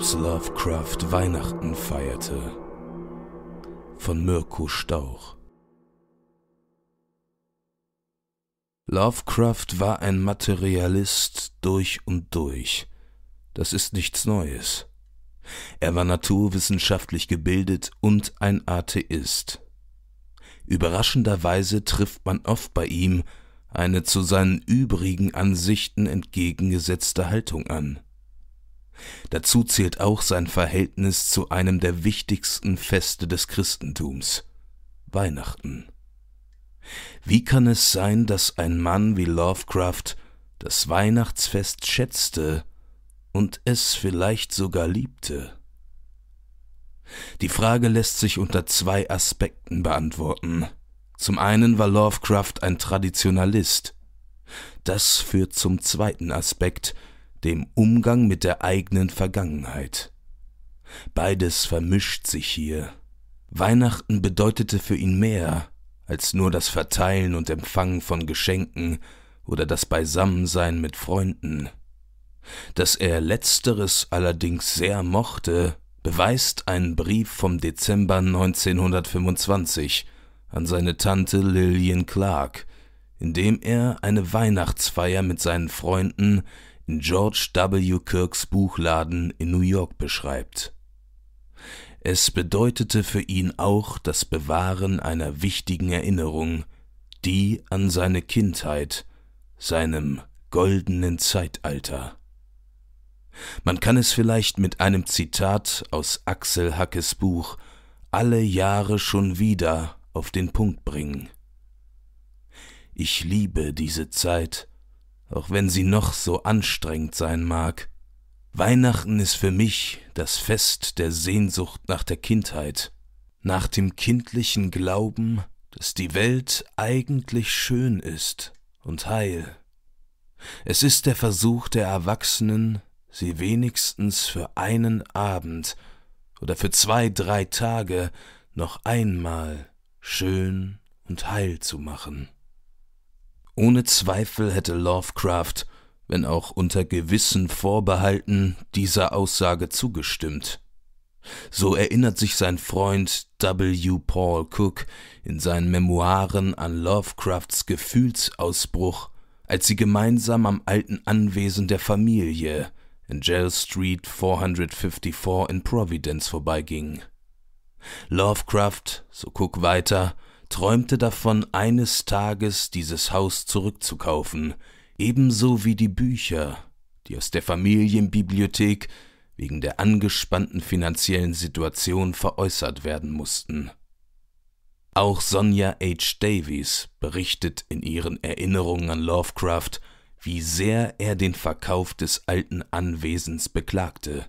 Phillips Lovecraft Weihnachten feierte. Von Mirko Stauch. Lovecraft war ein Materialist durch und durch. Das ist nichts Neues. Er war naturwissenschaftlich gebildet und ein Atheist. Überraschenderweise trifft man oft bei ihm eine zu seinen übrigen Ansichten entgegengesetzte Haltung an. Dazu zählt auch sein Verhältnis zu einem der wichtigsten Feste des Christentums Weihnachten. Wie kann es sein, dass ein Mann wie Lovecraft das Weihnachtsfest schätzte und es vielleicht sogar liebte? Die Frage lässt sich unter zwei Aspekten beantworten. Zum einen war Lovecraft ein Traditionalist. Das führt zum zweiten Aspekt, dem Umgang mit der eigenen Vergangenheit. Beides vermischt sich hier. Weihnachten bedeutete für ihn mehr als nur das Verteilen und Empfangen von Geschenken oder das Beisammensein mit Freunden. Dass er letzteres allerdings sehr mochte, beweist ein Brief vom Dezember 1925 an seine Tante Lillian Clark, in dem er eine Weihnachtsfeier mit seinen Freunden George W. Kirks Buchladen in New York beschreibt. Es bedeutete für ihn auch das Bewahren einer wichtigen Erinnerung, die an seine Kindheit, seinem goldenen Zeitalter. Man kann es vielleicht mit einem Zitat aus Axel Hackes Buch Alle Jahre schon wieder auf den Punkt bringen. Ich liebe diese Zeit, auch wenn sie noch so anstrengend sein mag. Weihnachten ist für mich das Fest der Sehnsucht nach der Kindheit, nach dem kindlichen Glauben, dass die Welt eigentlich schön ist und heil. Es ist der Versuch der Erwachsenen, sie wenigstens für einen Abend oder für zwei, drei Tage noch einmal schön und heil zu machen. Ohne Zweifel hätte Lovecraft, wenn auch unter gewissen Vorbehalten, dieser Aussage zugestimmt. So erinnert sich sein Freund W. Paul Cook in seinen Memoiren an Lovecrafts Gefühlsausbruch, als sie gemeinsam am alten Anwesen der Familie in Jail Street 454 in Providence vorbeiging. Lovecraft, so Cook weiter, träumte davon, eines Tages dieses Haus zurückzukaufen, ebenso wie die Bücher, die aus der Familienbibliothek wegen der angespannten finanziellen Situation veräußert werden mussten. Auch Sonja H. Davies berichtet in ihren Erinnerungen an Lovecraft, wie sehr er den Verkauf des alten Anwesens beklagte.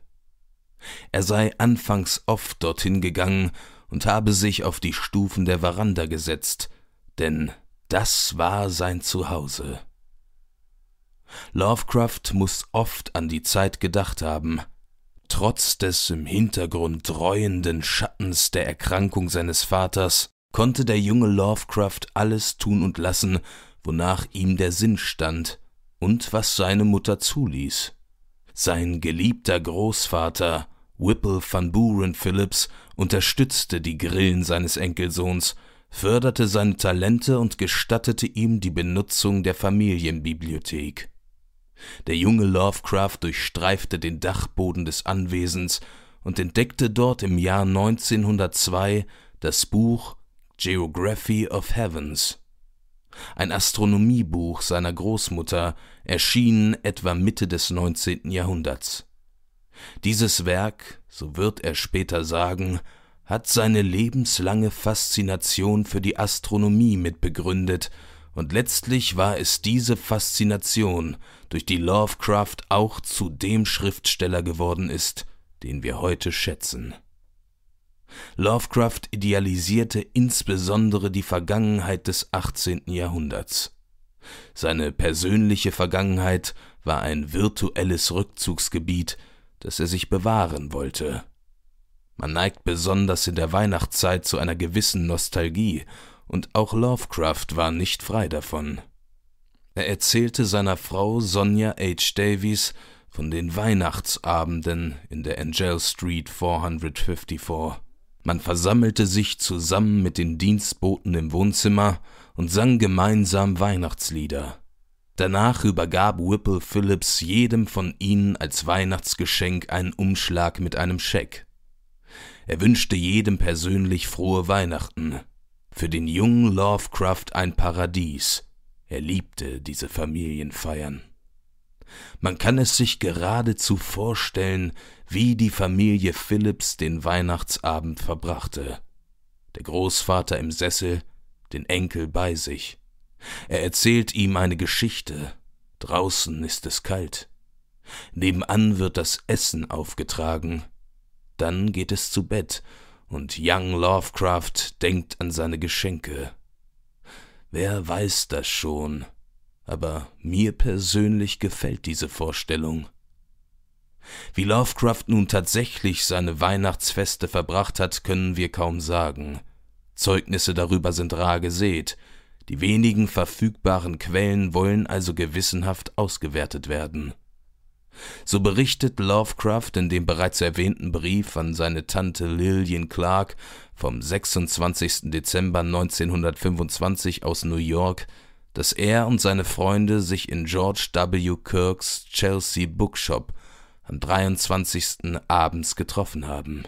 Er sei anfangs oft dorthin gegangen und habe sich auf die Stufen der Veranda gesetzt, denn das war sein Zuhause. Lovecraft muss oft an die Zeit gedacht haben, trotz des im Hintergrund dreuenden Schattens der Erkrankung seines Vaters konnte der junge Lovecraft alles tun und lassen, wonach ihm der Sinn stand und was seine Mutter zuließ. Sein geliebter Großvater, Whipple van Buren Phillips unterstützte die Grillen seines Enkelsohns, förderte seine Talente und gestattete ihm die Benutzung der Familienbibliothek. Der junge Lovecraft durchstreifte den Dachboden des Anwesens und entdeckte dort im Jahr 1902 das Buch Geography of Heavens, ein Astronomiebuch seiner Großmutter, erschienen etwa Mitte des 19. Jahrhunderts. Dieses Werk, so wird er später sagen, hat seine lebenslange Faszination für die Astronomie mitbegründet, und letztlich war es diese Faszination, durch die Lovecraft auch zu dem Schriftsteller geworden ist, den wir heute schätzen. Lovecraft idealisierte insbesondere die Vergangenheit des 18. Jahrhunderts. Seine persönliche Vergangenheit war ein virtuelles Rückzugsgebiet, das er sich bewahren wollte. Man neigt besonders in der Weihnachtszeit zu einer gewissen Nostalgie, und auch Lovecraft war nicht frei davon. Er erzählte seiner Frau Sonja H. Davies von den Weihnachtsabenden in der Angel Street 454. Man versammelte sich zusammen mit den Dienstboten im Wohnzimmer und sang gemeinsam Weihnachtslieder. Danach übergab Whipple Phillips jedem von ihnen als Weihnachtsgeschenk einen Umschlag mit einem Scheck. Er wünschte jedem persönlich frohe Weihnachten. Für den jungen Lovecraft ein Paradies. Er liebte diese Familienfeiern. Man kann es sich geradezu vorstellen, wie die Familie Phillips den Weihnachtsabend verbrachte. Der Großvater im Sessel, den Enkel bei sich. Er erzählt ihm eine Geschichte. Draußen ist es kalt. Nebenan wird das Essen aufgetragen. Dann geht es zu Bett, und Young Lovecraft denkt an seine Geschenke. Wer weiß das schon? aber mir persönlich gefällt diese Vorstellung. Wie Lovecraft nun tatsächlich seine Weihnachtsfeste verbracht hat, können wir kaum sagen. Zeugnisse darüber sind rar gesät, die wenigen verfügbaren Quellen wollen also gewissenhaft ausgewertet werden. So berichtet Lovecraft in dem bereits erwähnten Brief an seine Tante Lillian Clark vom 26. Dezember 1925 aus New York, dass er und seine Freunde sich in George W. Kirks Chelsea Bookshop am 23. abends getroffen haben.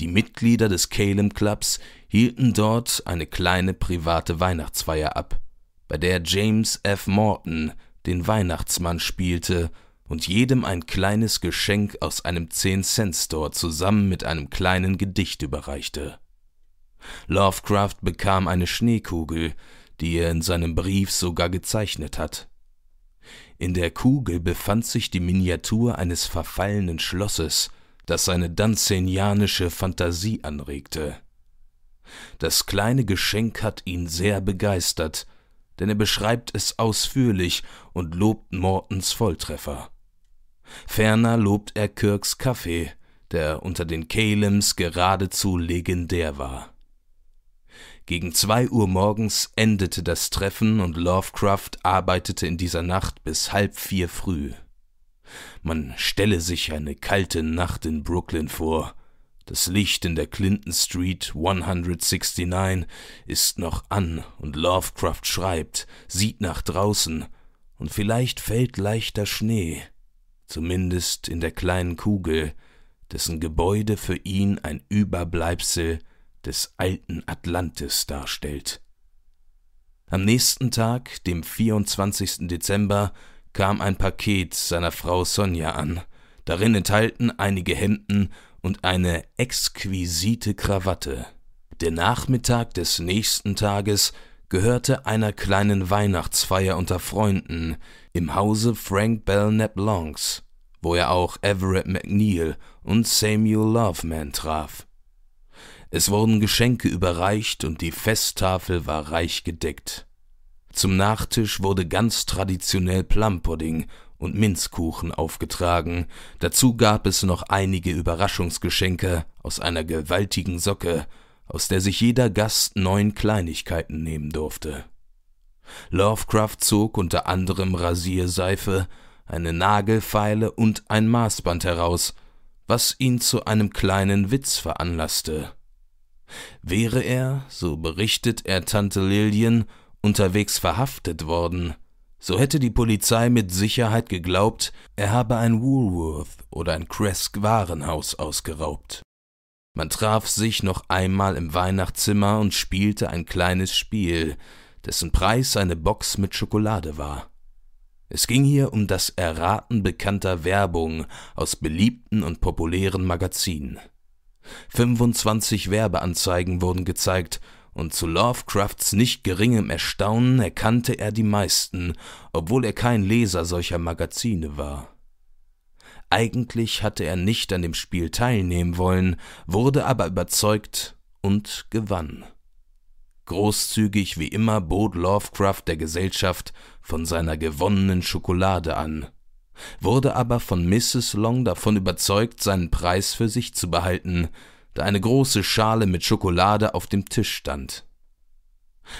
Die Mitglieder des Calem Clubs hielten dort eine kleine private Weihnachtsfeier ab, bei der James F. Morton den Weihnachtsmann spielte und jedem ein kleines Geschenk aus einem 10-Cent-Store zusammen mit einem kleinen Gedicht überreichte. Lovecraft bekam eine Schneekugel, die er in seinem Brief sogar gezeichnet hat. In der Kugel befand sich die Miniatur eines verfallenen Schlosses, das seine danzenianische Fantasie anregte. Das kleine Geschenk hat ihn sehr begeistert, denn er beschreibt es ausführlich und lobt Mortons Volltreffer. Ferner lobt er Kirks Kaffee, der unter den Calems geradezu legendär war. Gegen zwei Uhr morgens endete das Treffen und Lovecraft arbeitete in dieser Nacht bis halb vier früh. Man stelle sich eine kalte Nacht in Brooklyn vor. Das Licht in der Clinton Street 169 ist noch an und Lovecraft schreibt, sieht nach draußen und vielleicht fällt leichter Schnee, zumindest in der kleinen Kugel, dessen Gebäude für ihn ein Überbleibsel des alten Atlantis darstellt. Am nächsten Tag, dem 24. Dezember, kam ein Paket seiner Frau Sonja an, darin enthalten einige Hemden und eine exquisite Krawatte. Der Nachmittag des nächsten Tages gehörte einer kleinen Weihnachtsfeier unter Freunden im Hause Frank Belknap Longs, wo er auch Everett McNeil und Samuel Loveman traf. Es wurden Geschenke überreicht und die Festtafel war reich gedeckt. Zum Nachtisch wurde ganz traditionell Plumpudding und Minzkuchen aufgetragen, dazu gab es noch einige Überraschungsgeschenke aus einer gewaltigen Socke, aus der sich jeder Gast neun Kleinigkeiten nehmen durfte. Lovecraft zog unter anderem Rasierseife, eine Nagelfeile und ein Maßband heraus, was ihn zu einem kleinen Witz veranlasste. Wäre er, so berichtet er Tante Lillian, unterwegs verhaftet worden, so hätte die Polizei mit Sicherheit geglaubt, er habe ein Woolworth oder ein Kresk Warenhaus ausgeraubt. Man traf sich noch einmal im Weihnachtszimmer und spielte ein kleines Spiel, dessen Preis eine Box mit Schokolade war. Es ging hier um das Erraten bekannter Werbung aus beliebten und populären Magazinen. 25 Werbeanzeigen wurden gezeigt, und zu Lovecrafts nicht geringem Erstaunen erkannte er die meisten, obwohl er kein Leser solcher Magazine war. Eigentlich hatte er nicht an dem Spiel teilnehmen wollen, wurde aber überzeugt und gewann. Großzügig wie immer bot Lovecraft der Gesellschaft von seiner gewonnenen Schokolade an, wurde aber von Mrs. Long davon überzeugt, seinen Preis für sich zu behalten, da eine große Schale mit Schokolade auf dem Tisch stand.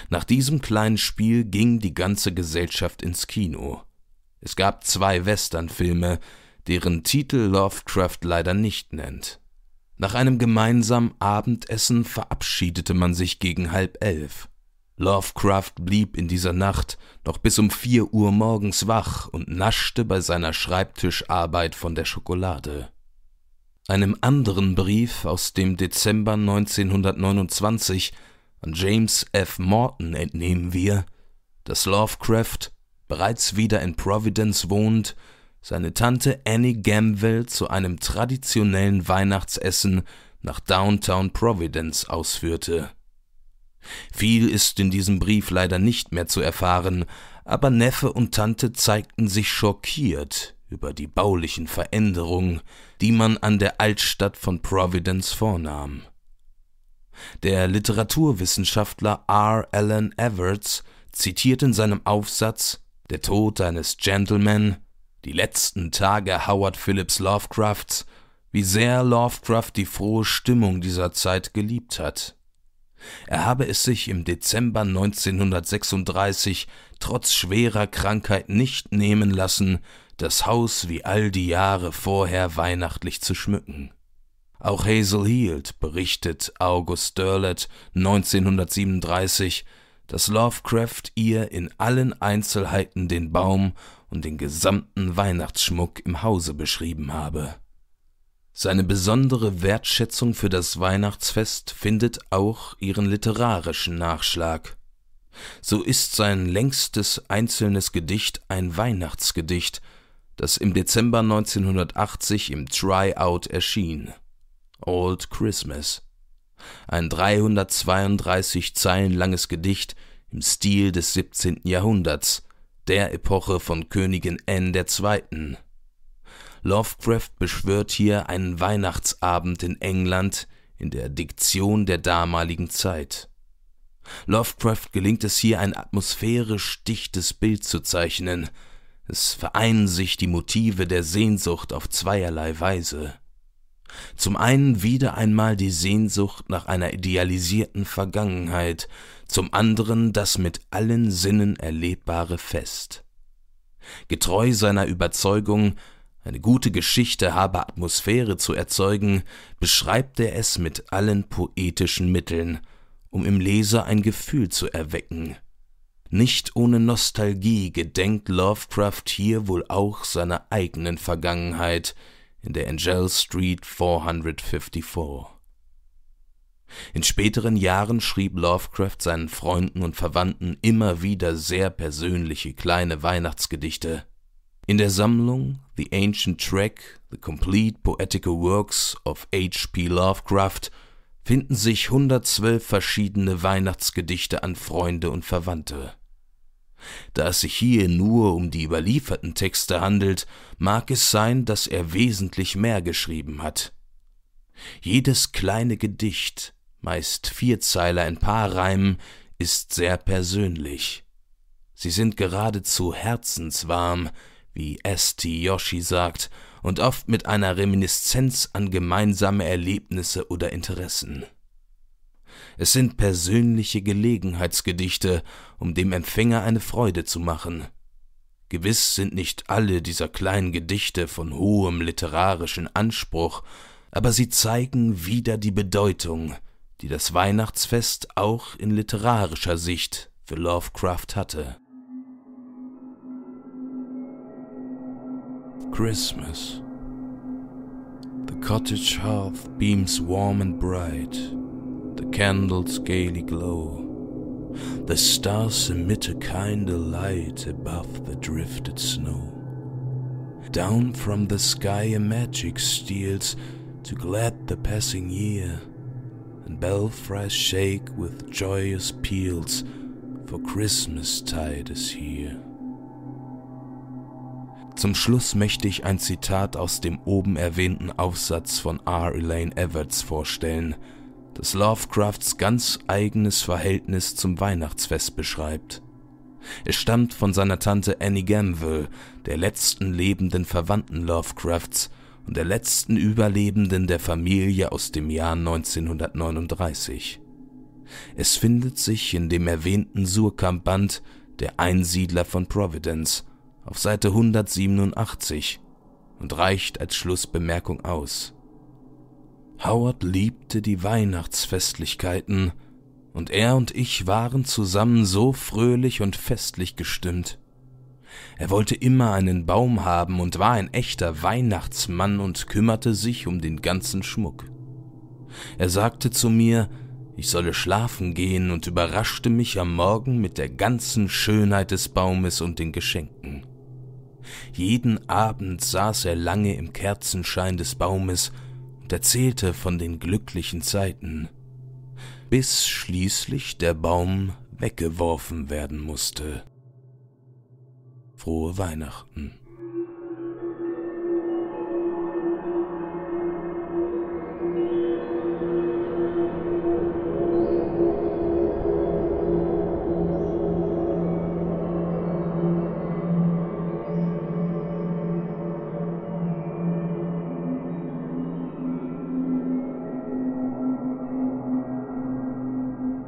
Nach diesem kleinen Spiel ging die ganze Gesellschaft ins Kino. Es gab zwei Westernfilme, deren Titel Lovecraft leider nicht nennt. Nach einem gemeinsamen Abendessen verabschiedete man sich gegen halb elf. Lovecraft blieb in dieser Nacht noch bis um vier Uhr morgens wach und naschte bei seiner Schreibtischarbeit von der Schokolade. Einem anderen Brief aus dem Dezember 1929 an James F. Morton entnehmen wir, dass Lovecraft, bereits wieder in Providence wohnt, seine Tante Annie Gamwell zu einem traditionellen Weihnachtsessen nach Downtown Providence ausführte. Viel ist in diesem Brief leider nicht mehr zu erfahren, aber Neffe und Tante zeigten sich schockiert über die baulichen Veränderungen, die man an der Altstadt von Providence vornahm. Der Literaturwissenschaftler R. Allen Everts zitiert in seinem Aufsatz Der Tod eines Gentleman die letzten Tage Howard Phillips Lovecrafts, wie sehr Lovecraft die frohe Stimmung dieser Zeit geliebt hat. Er habe es sich im Dezember 1936 trotz schwerer Krankheit nicht nehmen lassen, das Haus wie all die Jahre vorher weihnachtlich zu schmücken. Auch Hazel Heald berichtet August Derleth 1937, dass Lovecraft ihr in allen Einzelheiten den Baum und den gesamten Weihnachtsschmuck im Hause beschrieben habe. Seine besondere Wertschätzung für das Weihnachtsfest findet auch ihren literarischen Nachschlag. So ist sein längstes einzelnes Gedicht ein Weihnachtsgedicht, das im Dezember 1980 im Tryout erschien. Old Christmas. Ein 332 Zeilen langes Gedicht im Stil des 17. Jahrhunderts, der Epoche von Königin Anne II. Lovecraft beschwört hier einen Weihnachtsabend in England in der Diktion der damaligen Zeit. Lovecraft gelingt es hier ein atmosphärisch dichtes Bild zu zeichnen. Es vereinen sich die Motive der Sehnsucht auf zweierlei Weise. Zum einen wieder einmal die Sehnsucht nach einer idealisierten Vergangenheit, zum anderen das mit allen Sinnen erlebbare Fest. Getreu seiner Überzeugung, eine gute Geschichte habe Atmosphäre zu erzeugen, beschreibt er es mit allen poetischen Mitteln, um im Leser ein Gefühl zu erwecken. Nicht ohne Nostalgie gedenkt Lovecraft hier wohl auch seiner eigenen Vergangenheit, in der Angel Street 454. In späteren Jahren schrieb Lovecraft seinen Freunden und Verwandten immer wieder sehr persönliche kleine Weihnachtsgedichte. In der Sammlung The Ancient Track, The Complete Poetical Works of H.P. Lovecraft finden sich 112 verschiedene Weihnachtsgedichte an Freunde und Verwandte. Da es sich hier nur um die überlieferten Texte handelt, mag es sein, dass er wesentlich mehr geschrieben hat. Jedes kleine Gedicht, meist Vierzeiler in Paarreimen, ist sehr persönlich. Sie sind geradezu herzenswarm, wie S.T. Yoshi sagt, und oft mit einer Reminiszenz an gemeinsame Erlebnisse oder Interessen. Es sind persönliche Gelegenheitsgedichte, um dem Empfänger eine Freude zu machen. Gewiss sind nicht alle dieser kleinen Gedichte von hohem literarischen Anspruch, aber sie zeigen wieder die Bedeutung, die das Weihnachtsfest auch in literarischer Sicht für Lovecraft hatte. Christmas. The cottage hearth beams warm and bright. The candles gaily glow. The stars emit a kinder light above the drifted snow. Down from the sky a magic steals to glad the passing year, and belfries shake with joyous peals, for Christmas tide is here. Zum Schluss möchte ich ein Zitat aus dem oben erwähnten Aufsatz von R. Elaine Everts vorstellen, das Lovecrafts ganz eigenes Verhältnis zum Weihnachtsfest beschreibt. Es stammt von seiner Tante Annie Gamville, der letzten lebenden Verwandten Lovecrafts und der letzten Überlebenden der Familie aus dem Jahr 1939. Es findet sich in dem erwähnten Surkamp-Band Der Einsiedler von Providence auf Seite 187 und reicht als Schlussbemerkung aus. Howard liebte die Weihnachtsfestlichkeiten, und er und ich waren zusammen so fröhlich und festlich gestimmt. Er wollte immer einen Baum haben und war ein echter Weihnachtsmann und kümmerte sich um den ganzen Schmuck. Er sagte zu mir, ich solle schlafen gehen und überraschte mich am Morgen mit der ganzen Schönheit des Baumes und den Geschenken. Jeden Abend saß er lange im Kerzenschein des Baumes und erzählte von den glücklichen Zeiten, bis schließlich der Baum weggeworfen werden musste. Frohe Weihnachten.